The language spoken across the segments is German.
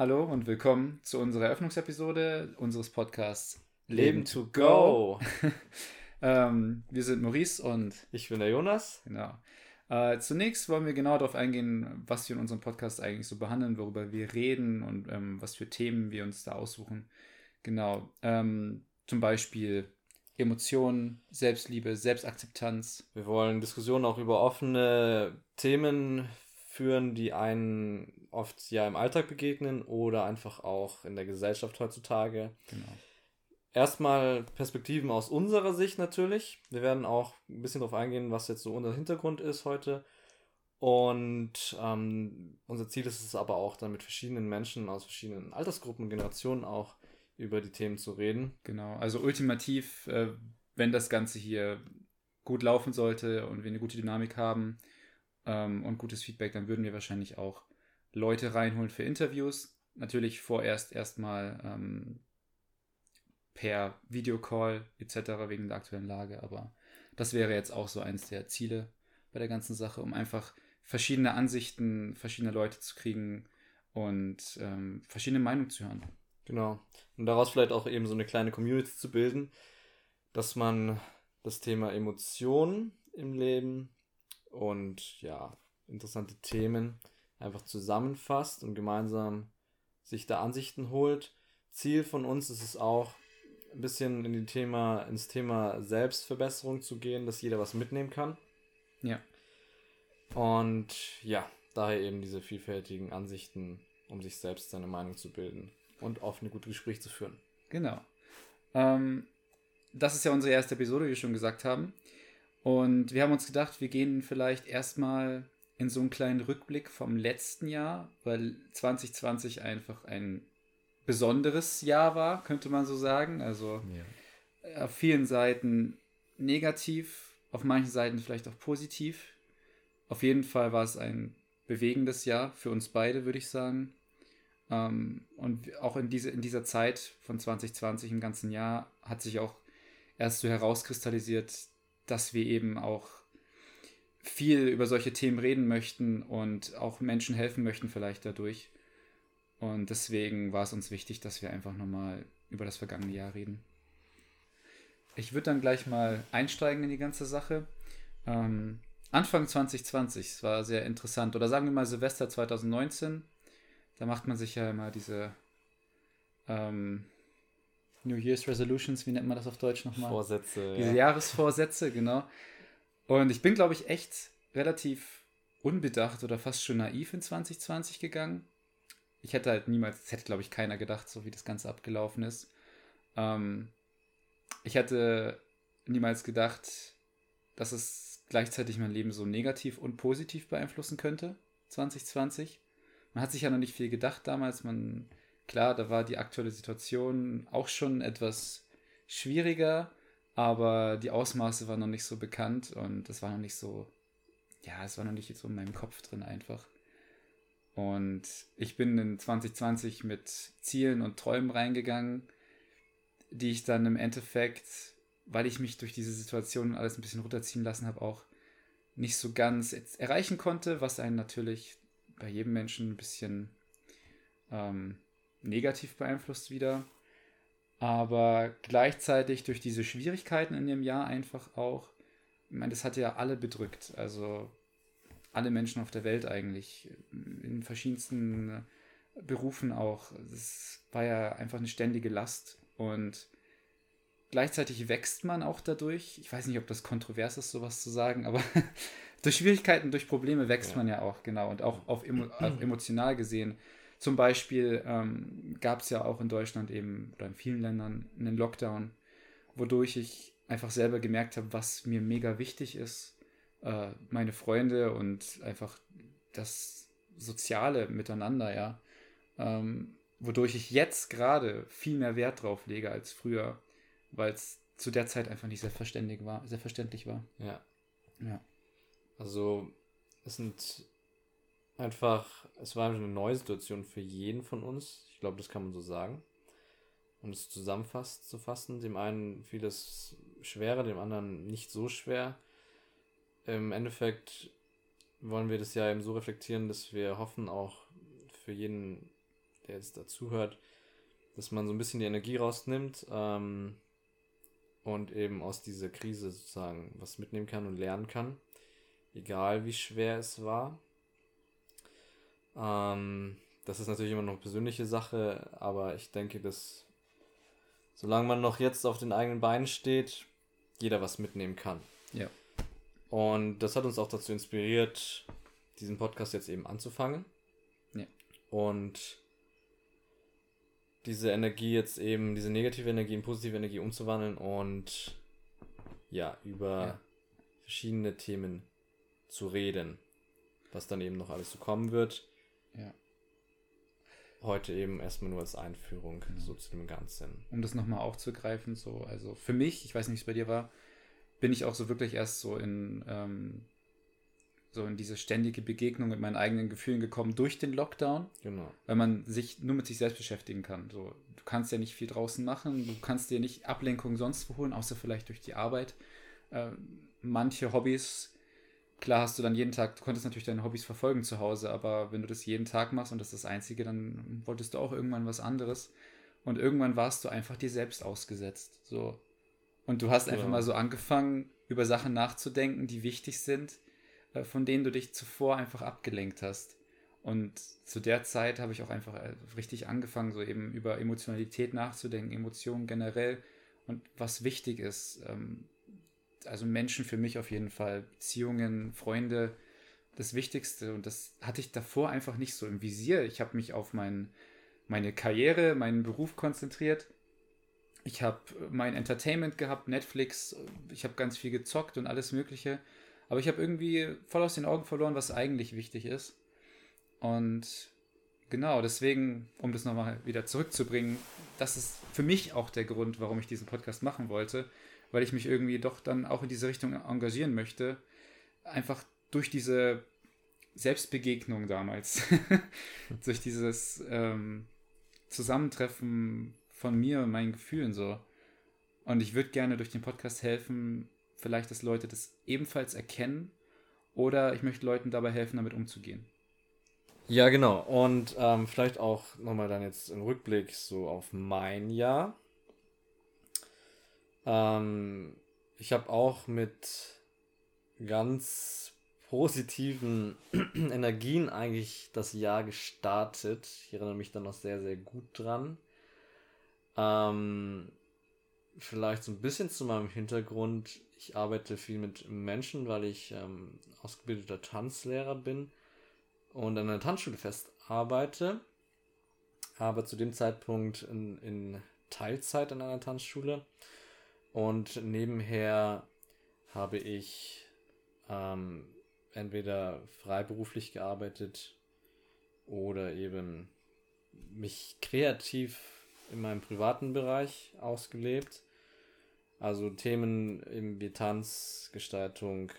Hallo und willkommen zu unserer Eröffnungsepisode unseres Podcasts Leben, to Go. ähm, wir sind Maurice und ich bin der Jonas. Genau. Äh, zunächst wollen wir genau darauf eingehen, was wir in unserem Podcast eigentlich so behandeln, worüber wir reden und ähm, was für Themen wir uns da aussuchen. Genau. Ähm, zum Beispiel Emotionen, Selbstliebe, Selbstakzeptanz. Wir wollen Diskussionen auch über offene Themen führen, die einen oft ja im Alltag begegnen oder einfach auch in der Gesellschaft heutzutage. Genau. Erstmal Perspektiven aus unserer Sicht natürlich. Wir werden auch ein bisschen darauf eingehen, was jetzt so unser Hintergrund ist heute. Und ähm, unser Ziel ist es aber auch, dann mit verschiedenen Menschen aus verschiedenen Altersgruppen und Generationen auch über die Themen zu reden. Genau, also ultimativ, äh, wenn das Ganze hier gut laufen sollte und wir eine gute Dynamik haben ähm, und gutes Feedback, dann würden wir wahrscheinlich auch Leute reinholen für Interviews. Natürlich vorerst erstmal ähm, per Videocall etc. wegen der aktuellen Lage, aber das wäre jetzt auch so eins der Ziele bei der ganzen Sache, um einfach verschiedene Ansichten, verschiedene Leute zu kriegen und ähm, verschiedene Meinungen zu hören. Genau. Und daraus vielleicht auch eben so eine kleine Community zu bilden, dass man das Thema Emotionen im Leben und ja, interessante Themen einfach zusammenfasst und gemeinsam sich da Ansichten holt. Ziel von uns ist es auch, ein bisschen in die Thema, ins Thema Selbstverbesserung zu gehen, dass jeder was mitnehmen kann. Ja. Und ja, daher eben diese vielfältigen Ansichten, um sich selbst seine Meinung zu bilden und offene, gute Gespräche zu führen. Genau. Ähm, das ist ja unsere erste Episode, wie wir schon gesagt haben. Und wir haben uns gedacht, wir gehen vielleicht erstmal in so einen kleinen Rückblick vom letzten Jahr, weil 2020 einfach ein besonderes Jahr war, könnte man so sagen. Also ja. auf vielen Seiten negativ, auf manchen Seiten vielleicht auch positiv. Auf jeden Fall war es ein bewegendes Jahr für uns beide, würde ich sagen. Ähm, und auch in, diese, in dieser Zeit von 2020 im ganzen Jahr hat sich auch erst so herauskristallisiert, dass wir eben auch viel über solche Themen reden möchten und auch Menschen helfen möchten vielleicht dadurch. Und deswegen war es uns wichtig, dass wir einfach nochmal über das vergangene Jahr reden. Ich würde dann gleich mal einsteigen in die ganze Sache. Ähm, Anfang 2020, es war sehr interessant, oder sagen wir mal Silvester 2019, da macht man sich ja immer diese ähm, New Year's Resolutions, wie nennt man das auf Deutsch nochmal? Vorsätze. Diese ja. Jahresvorsätze, genau. Und ich bin, glaube ich, echt relativ unbedacht oder fast schon naiv in 2020 gegangen. Ich hätte halt niemals, das hätte, glaube ich, keiner gedacht, so wie das Ganze abgelaufen ist. Ähm, ich hätte niemals gedacht, dass es gleichzeitig mein Leben so negativ und positiv beeinflussen könnte, 2020 man hat sich ja noch nicht viel gedacht damals. Man, klar, da war die aktuelle Situation auch schon etwas schwieriger, aber die Ausmaße waren noch nicht so bekannt und das war noch nicht so, ja, es war noch nicht so in meinem Kopf drin einfach. Und ich bin in 2020 mit Zielen und Träumen reingegangen, die ich dann im Endeffekt, weil ich mich durch diese Situation alles ein bisschen runterziehen lassen habe, auch nicht so ganz erreichen konnte, was einen natürlich bei jedem Menschen ein bisschen ähm, negativ beeinflusst wieder. Aber gleichzeitig durch diese Schwierigkeiten in dem Jahr einfach auch, ich meine, das hat ja alle bedrückt. Also alle Menschen auf der Welt eigentlich, in verschiedensten Berufen auch. Es war ja einfach eine ständige Last und gleichzeitig wächst man auch dadurch. Ich weiß nicht, ob das kontrovers ist, sowas zu sagen, aber durch Schwierigkeiten, durch Probleme wächst ja. man ja auch, genau. Und auch auf, emo auf emotional gesehen. Zum Beispiel ähm, gab es ja auch in Deutschland eben oder in vielen Ländern einen Lockdown, wodurch ich einfach selber gemerkt habe, was mir mega wichtig ist. Äh, meine Freunde und einfach das soziale Miteinander, ja. Ähm, wodurch ich jetzt gerade viel mehr Wert drauf lege als früher, weil es zu der Zeit einfach nicht selbstverständlich war, selbstverständlich war. Ja. Ja. Also es sind einfach, es war eine neue Situation für jeden von uns. Ich glaube, das kann man so sagen. Und es zusammenfasst zu fassen, dem einen fiel es schwerer, dem anderen nicht so schwer. Im Endeffekt wollen wir das ja eben so reflektieren, dass wir hoffen, auch für jeden der jetzt dazuhört, dass man so ein bisschen die Energie rausnimmt ähm, und eben aus dieser Krise sozusagen was mitnehmen kann und lernen kann, egal wie schwer es war. Ähm, das ist natürlich immer noch eine persönliche Sache, aber ich denke, dass solange man noch jetzt auf den eigenen Beinen steht, jeder was mitnehmen kann. Ja. Und das hat uns auch dazu inspiriert, diesen Podcast jetzt eben anzufangen. Ja. Und diese Energie jetzt eben, diese negative Energie in positive Energie umzuwandeln und ja, über Ja. verschiedene Themen zu reden, was dann eben noch alles so kommen wird. Ja. Heute eben erstmal nur als Einführung Genau. so zu dem Ganzen. um das nochmal aufzugreifen, so, also für mich, ich weiß nicht, wie es bei dir war, bin ich auch so wirklich erst so in, ähm, so in diese ständige Begegnung mit meinen eigenen Gefühlen gekommen durch den Lockdown, Genau. weil man sich nur mit sich selbst beschäftigen kann. So, du kannst ja nicht viel draußen machen, du kannst dir nicht Ablenkung sonst holen, außer vielleicht durch die Arbeit. Äh, manche Hobbys, klar hast du dann jeden Tag, du konntest natürlich deine Hobbys verfolgen zu Hause, aber wenn du das jeden Tag machst und das ist das Einzige, dann wolltest du auch irgendwann was anderes. Und irgendwann warst du einfach dir selbst ausgesetzt. So. Und du hast einfach Ja. mal so angefangen, über Sachen nachzudenken, die wichtig sind, äh, von denen du dich zuvor einfach abgelenkt hast. Und zu der Zeit habe ich auch einfach äh, richtig angefangen, so eben über Emotionalität nachzudenken, Emotionen generell und was wichtig ist. Also Menschen für mich auf jeden Fall, Beziehungen, Freunde, das Wichtigste. Und das hatte ich davor einfach nicht so im Visier. Ich habe mich auf mein, meine Karriere, meinen Beruf konzentriert. Ich habe mein Entertainment gehabt, Netflix, ich habe ganz viel gezockt und alles Mögliche. Aber ich habe irgendwie voll aus den Augen verloren, was eigentlich wichtig ist. Und genau, deswegen, um das nochmal wieder zurückzubringen, das ist für mich auch der Grund, warum ich diesen Podcast machen wollte, weil ich mich irgendwie doch dann auch in diese Richtung engagieren möchte. Einfach durch diese Selbstbegegnung damals, durch dieses ähm, Zusammentreffen von mir und meinen Gefühlen so. Und ich würde gerne durch den Podcast helfen, vielleicht, dass Leute das ebenfalls erkennen oder ich möchte Leuten dabei helfen, damit umzugehen. Ja, genau. Und ähm, vielleicht auch nochmal dann jetzt im Rückblick so auf mein Jahr. Ähm, ich habe auch mit ganz positiven Energien eigentlich das Jahr gestartet. Ich erinnere mich dann noch sehr, sehr gut dran. Ähm, vielleicht so ein bisschen zu meinem Hintergrund. Ich arbeite viel mit Menschen, weil ich ähm, ausgebildeter Tanzlehrer bin und an einer Tanzschule fest arbeite, aber zu dem Zeitpunkt in, in Teilzeit an einer Tanzschule und nebenher habe ich ähm, entweder freiberuflich gearbeitet oder eben mich kreativ in meinem privaten Bereich ausgelebt. Also Themen eben wie Tanz, Gestaltung,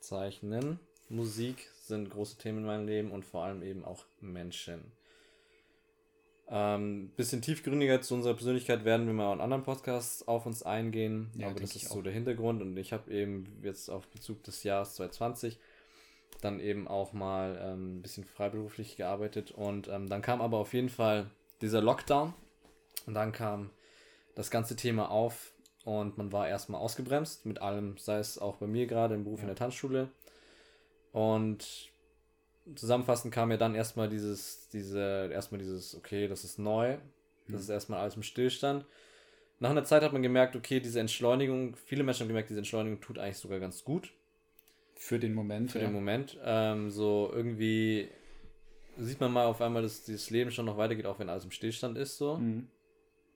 Zeichnen, Musik sind große Themen in meinem Leben und vor allem eben auch Menschen. Ähm, bisschen tiefgründiger zu unserer Persönlichkeit werden wir mal in anderen Podcasts auf uns eingehen, Ja, aber das ist so der Hintergrund und ich habe eben jetzt auf Bezug des Jahres 2020 dann eben auch mal ähm, ein bisschen freiberuflich gearbeitet und ähm, dann kam aber auf jeden Fall dieser Lockdown und dann kam das ganze Thema auf und man war erstmal ausgebremst mit allem, sei es auch bei mir gerade im Beruf in der Tanzschule. Und zusammenfassend kam ja dann erstmal dieses, diese, erstmal dieses, okay, das ist neu, das Mhm. ist erstmal alles im Stillstand. Nach einer Zeit hat man gemerkt, okay, diese Entschleunigung, viele Menschen haben gemerkt, diese Entschleunigung tut eigentlich sogar ganz gut Für den Moment. für ja. den Moment. Ähm, so irgendwie sieht man mal auf einmal, dass dieses Leben schon noch weitergeht, auch wenn alles im Stillstand ist, so. Mhm.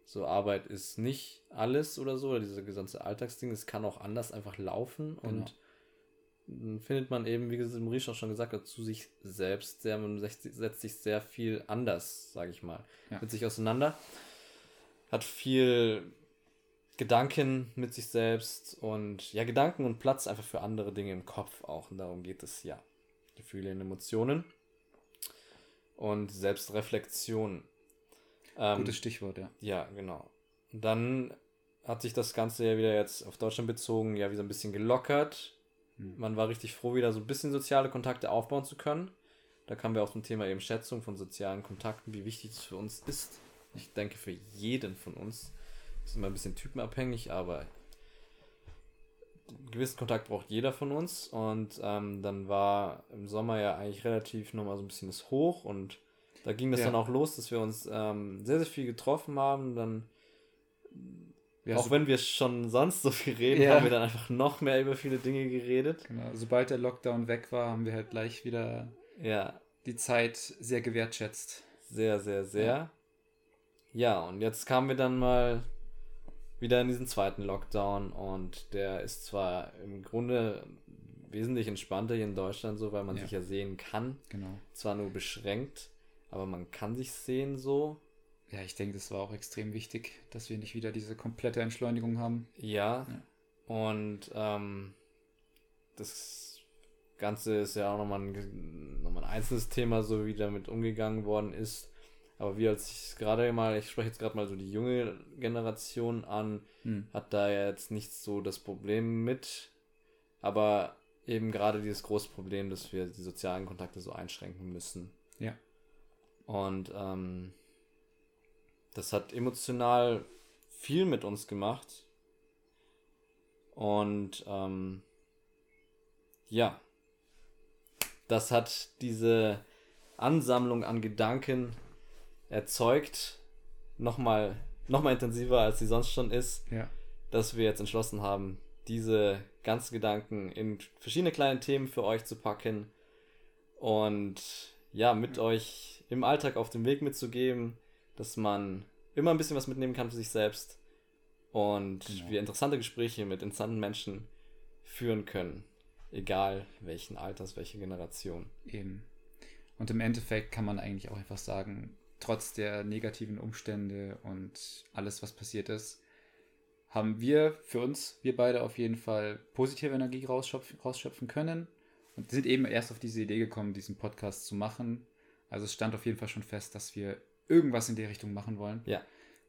So, Arbeit ist nicht alles oder so, oder dieser gesamte Alltagsding, es kann auch anders einfach laufen Genau. und findet man eben, wie gesagt, Maurice auch schon gesagt hat, zu sich selbst sehr, man setzt, sich sehr viel anders, sage ich mal, Ja. mit sich auseinander, hat viel Gedanken mit sich selbst und ja, Gedanken und Platz einfach für andere Dinge im Kopf auch und darum geht es ja. Gefühle und Emotionen und Selbstreflexion. Ähm, Gutes Stichwort, ja. ja, genau. Dann hat sich das Ganze ja wieder jetzt auf Deutschland bezogen, ja, wieder ein bisschen gelockert. Hm. Man war richtig froh, wieder so ein bisschen soziale Kontakte aufbauen zu können. Da kamen wir auf zum Thema eben Schätzung von sozialen Kontakten, wie wichtig das für uns ist. Ich denke für jeden von uns. Das ist immer ein bisschen typenabhängig, aber einen gewissen Kontakt braucht jeder von uns. Und ähm, dann war im Sommer ja eigentlich relativ nochmal so ein bisschen das Hoch und da ging das ja. dann auch los, dass wir uns ähm, sehr, sehr viel getroffen haben. Dann, ja, auch so wenn wir schon sonst so viel reden, ja. haben wir dann einfach noch mehr über viele Dinge geredet. Genau, sobald der Lockdown weg war, haben wir halt gleich wieder ja. die Zeit sehr gewertschätzt. Sehr, sehr, sehr. Ja, und jetzt kamen wir dann mal wieder in diesen zweiten Lockdown und der ist zwar im Grunde wesentlich entspannter hier in Deutschland so, weil man sich ja sehen kann. Genau. Zwar nur beschränkt, aber man kann sich sehen so. Ja, ich denke, das war auch extrem wichtig, dass wir nicht wieder diese komplette Entschleunigung haben. Ja. ja. Und ähm, das Ganze ist ja auch nochmal ein, nochmal ein einzelnes Thema, so wie damit umgegangen worden ist. Aber wie als ich gerade mal, ich spreche jetzt gerade mal so die junge Generation an, hm. hat da ja jetzt nicht so das Problem mit. Aber eben gerade dieses große Problem, dass wir die sozialen Kontakte so einschränken müssen. Ja. Und ähm, das hat emotional viel mit uns gemacht. Und ähm, ja, das hat diese Ansammlung an Gedanken erzeugt, nochmal noch mal intensiver, als sie sonst schon ist, ja. dass wir jetzt entschlossen haben, diese ganzen Gedanken in verschiedene kleine Themen für euch zu packen. Und ja, mit euch im Alltag auf den Weg mitzugeben, dass man immer ein bisschen was mitnehmen kann für sich selbst und genau. wir interessante Gespräche mit interessanten Menschen führen können, egal welchen Alters, welche Generation. Eben. Und im Endeffekt kann man eigentlich auch einfach sagen, trotz der negativen Umstände und alles, was passiert ist, haben wir für uns, wir beide auf jeden Fall positive Energie rausschöpfen, rausschöpfen können und sind eben erst auf diese Idee gekommen, diesen Podcast zu machen, also es stand auf jeden Fall schon fest, dass wir irgendwas in die Richtung machen wollen. Ja.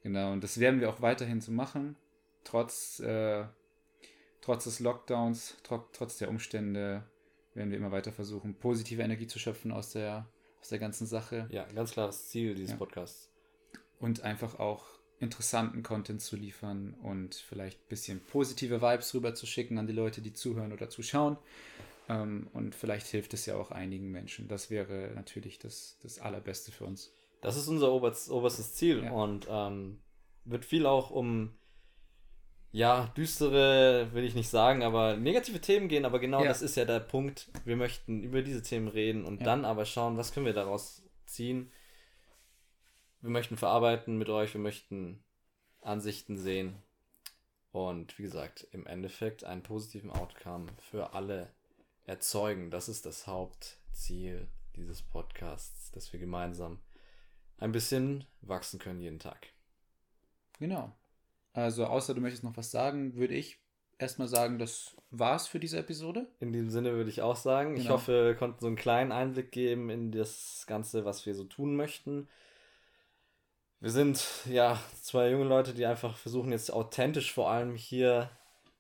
Genau, und das werden wir auch weiterhin so machen, trotz, äh, trotz des Lockdowns, tro trotz der Umstände werden wir immer weiter versuchen, positive Energie zu schöpfen aus der, aus der ganzen Sache. Ja, ganz klares Ziel dieses ja. Podcasts. Und einfach auch interessanten Content zu liefern und vielleicht ein bisschen positive Vibes rüber zu schicken an die Leute, die zuhören oder zuschauen. Ähm, und vielleicht hilft es ja auch einigen Menschen. Das wäre natürlich das, das Allerbeste für uns. Das ist unser oberst, oberstes Ziel ja. und ähm, wird viel auch um ja, düstere, will ich nicht sagen, aber negative Themen gehen, aber genau ja. das ist ja der Punkt. Wir möchten über diese Themen reden und ja. dann aber schauen, was können wir daraus ziehen. Wir möchten verarbeiten mit euch, wir möchten Ansichten sehen und wie gesagt, im Endeffekt einen positiven Outcome für alle erzeugen. Das ist das Hauptziel dieses Podcasts, dass wir gemeinsam ein bisschen wachsen können jeden Tag. Genau. Also, außer du möchtest noch was sagen, würde ich erstmal sagen, das war's für diese Episode. In diesem Sinne würde ich auch sagen. Genau. Ich hoffe, wir konnten so einen kleinen Einblick geben in das Ganze, was wir so tun möchten. Wir sind ja zwei junge Leute, die einfach versuchen, jetzt authentisch vor allem hier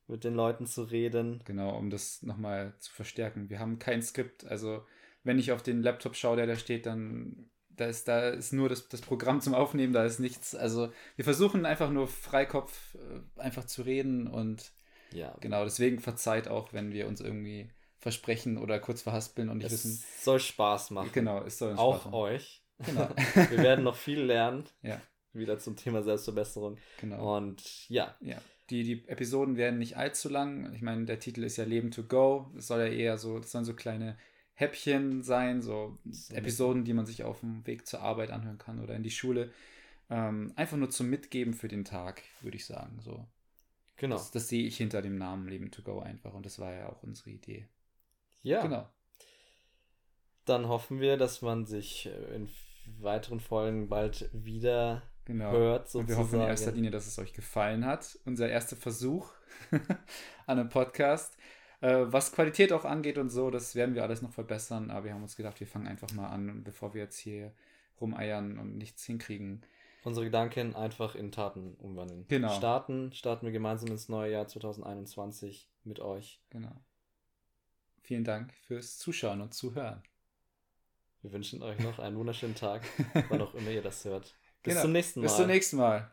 mit den Leuten zu reden. Genau, um das nochmal zu verstärken. Wir haben kein Skript. Also, wenn ich auf den Laptop schaue, der da steht, dann da ist, da ist nur das, das Programm zum Aufnehmen, da ist nichts. Also, wir versuchen einfach nur Freikopf äh, einfach zu reden und ja. genau, deswegen verzeiht auch, wenn wir uns irgendwie versprechen oder kurz verhaspeln und nicht es wissen. soll Spaß machen. Genau, es soll Auch machen. euch. Genau. wir werden noch viel lernen. Ja. Wieder zum Thema Selbstverbesserung. Genau. Und ja. Ja. Die, die Episoden werden nicht allzu lang. Ich meine, der Titel ist ja Leben to Go. Es soll ja eher so, das sollen so kleine Häppchen sein, so Episoden, die man sich auf dem Weg zur Arbeit anhören kann oder in die Schule. Ähm, einfach nur zum Mitgeben für den Tag, würde ich sagen. So. Genau. Das, das, sehe ich hinter dem Namen Leben to Go einfach und das war ja auch unsere Idee. Ja. Genau. Dann hoffen wir, dass man sich in weiteren Folgen bald wieder genau. hört. Sozusagen. Und wir hoffen in erster Linie, dass es euch gefallen hat. Unser erster Versuch an einem Podcast. Äh, was Qualität auch angeht und so, das werden wir alles noch verbessern. Aber wir haben uns gedacht, wir fangen einfach mal an, bevor wir jetzt hier rumeiern und nichts hinkriegen. Unsere Gedanken einfach in Taten umwandeln. Genau. Starten, starten wir gemeinsam ins neue Jahr 2021 mit euch. Genau. Vielen Dank fürs Zuschauen und Zuhören. Wir wünschen euch noch einen wunderschönen Tag, wann auch immer ihr das hört. Bis Genau. zum nächsten Mal. Bis zum nächsten Mal.